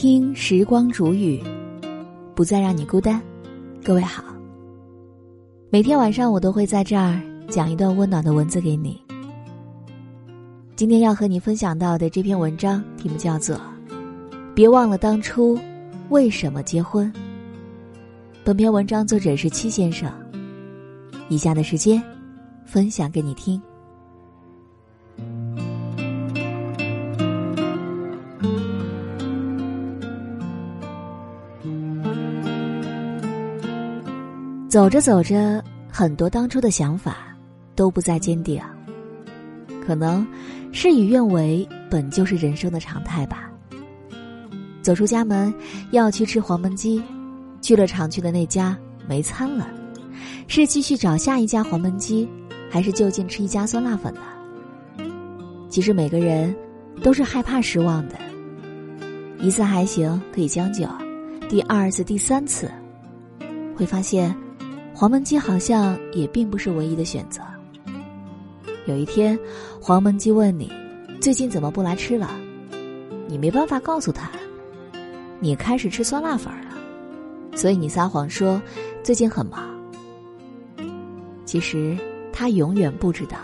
听时光煮雨，不再让你孤单。各位好，每天晚上我都会在这儿讲一段温暖的文字给你。今天要和你分享到的这篇文章题目叫做《别忘了当初为什么结婚》。本篇文章作者是戚先生。以下的时间，分享给你听。走着走着，很多当初的想法都不再坚定。可能事与愿违，本就是人生的常态吧。走出家门要去吃黄焖鸡，去了常去的那家没餐了，是继续找下一家黄焖鸡，还是就近吃一家酸辣粉呢？其实每个人都是害怕失望的，一次还行可以将就，第二次、第三次会发现。黄焖鸡好像也并不是唯一的选择。有一天，黄焖鸡问你：“最近怎么不来吃了？”你没办法告诉他，你开始吃酸辣粉了，所以你撒谎说最近很忙。其实他永远不知道，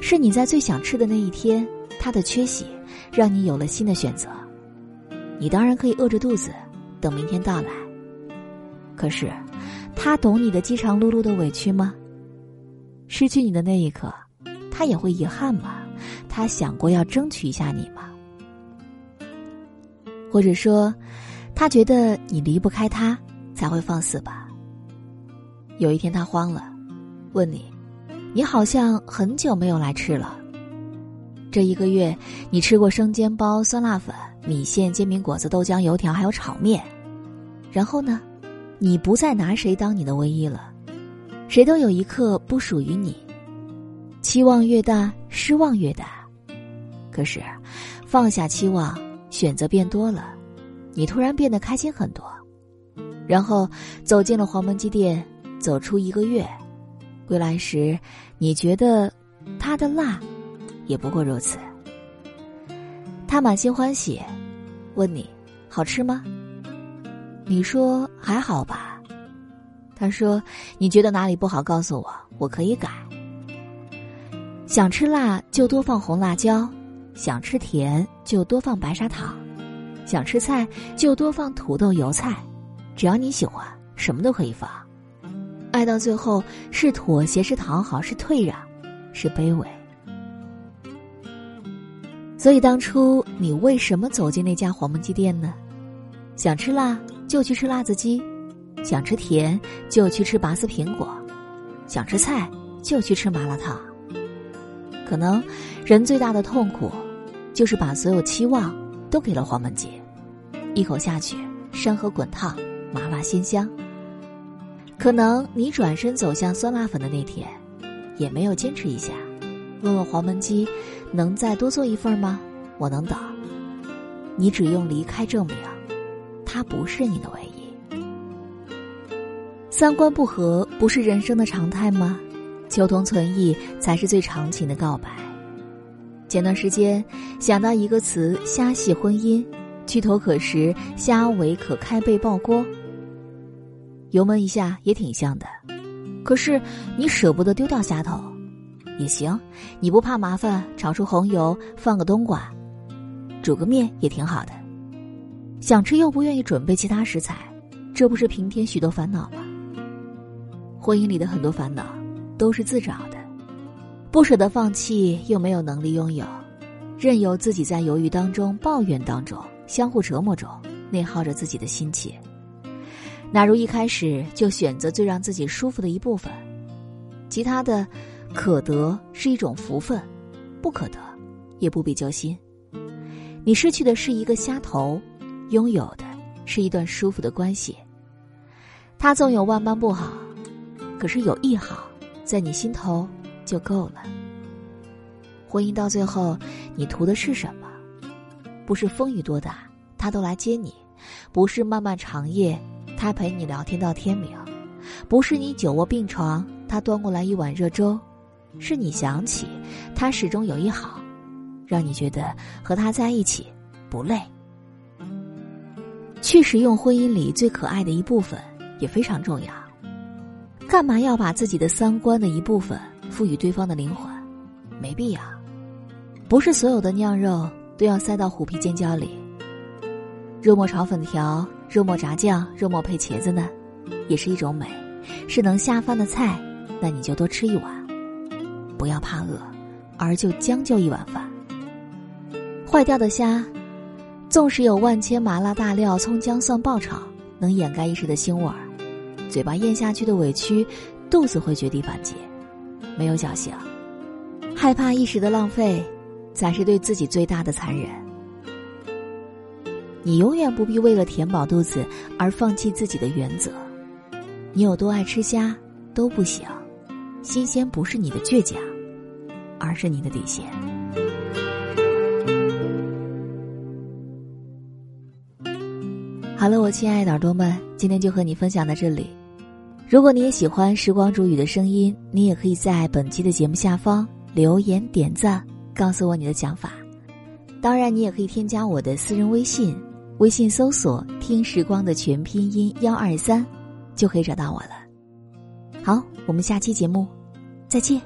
是你在最想吃的那一天，他的缺席让你有了新的选择。你当然可以饿着肚子等明天到来，可是。他懂你的饥肠辘辘的委屈吗？失去你的那一刻，他也会遗憾吗？他想过要争取一下你吗？或者说，他觉得你离不开他才会放肆吧？有一天他慌了，问你：“你好像很久没有来吃了。这一个月，你吃过生煎包、酸辣粉、米线、煎饼果子、豆浆、油条，还有炒面。然后呢？”你不再拿谁当你的唯一了，谁都有一刻不属于你。期望越大，失望越大。可是，放下期望，选择变多了，你突然变得开心很多。然后走进了黄焖鸡店，走出一个月，归来时，你觉得它的辣也不过如此。他满心欢喜，问你好吃吗？你说还好吧？他说：“你觉得哪里不好，告诉我，我可以改。想吃辣就多放红辣椒，想吃甜就多放白砂糖，想吃菜就多放土豆、油菜，只要你喜欢，什么都可以放。爱到最后是妥协，是讨好，是退让，是卑微。所以当初你为什么走进那家黄焖鸡店呢？想吃辣。”就去吃辣子鸡，想吃甜就去吃拔丝苹果，想吃菜就去吃麻辣烫。可能人最大的痛苦，就是把所有期望都给了黄焖鸡，一口下去，山河滚烫，麻辣鲜香。可能你转身走向酸辣粉的那天，也没有坚持一下，问问黄焖鸡，能再多做一份吗？我能等。你只用离开证明。他不是你的唯一，三观不合不是人生的常态吗？求同存异才是最长情的告白。前段时间想到一个词“虾系婚姻”，去头可食，虾尾可开背爆锅。油焖一下也挺香的，可是你舍不得丢掉虾头，也行，你不怕麻烦，炒出红油，放个冬瓜，煮个面也挺好的。想吃又不愿意准备其他食材，这不是平添许多烦恼吗？婚姻里的很多烦恼都是自找的，不舍得放弃又没有能力拥有，任由自己在犹豫当中、抱怨当中、相互折磨中内耗着自己的心气。哪如一开始就选择最让自己舒服的一部分，其他的可得是一种福分，不可得也不必揪心。你失去的是一个虾头。拥有的是一段舒服的关系，他纵有万般不好，可是有一好在你心头就够了。婚姻到最后，你图的是什么？不是风雨多大他都来接你，不是漫漫长夜他陪你聊天到天明，不是你久卧病床他端过来一碗热粥，是你想起他始终有一好，让你觉得和他在一起不累。去使用婚姻里最可爱的一部分也非常重要。干嘛要把自己的三观的一部分赋予对方的灵魂？没必要。不是所有的酿肉都要塞到虎皮尖椒里。肉末炒粉条、肉末炸酱、肉末配茄子呢，也是一种美，是能下饭的菜，那你就多吃一碗，不要怕饿，而就将就一碗饭。坏掉的虾，纵使有万千麻辣大料、葱姜蒜爆炒，能掩盖一时的腥味儿。嘴巴咽下去的委屈，肚子会绝地反击。没有侥幸，害怕一时的浪费，才是对自己最大的残忍。你永远不必为了填饱肚子而放弃自己的原则。你有多爱吃虾都不行，新鲜不是你的倔强，而是你的底线。好了，我亲爱的耳朵们，今天就和你分享到这里。如果你也喜欢时光煮雨的声音，你也可以在本期的节目下方留言点赞，告诉我你的想法。当然，你也可以添加我的私人微信，微信搜索“听时光”的全拼音幺二三，就可以找到我了。好，我们下期节目再见。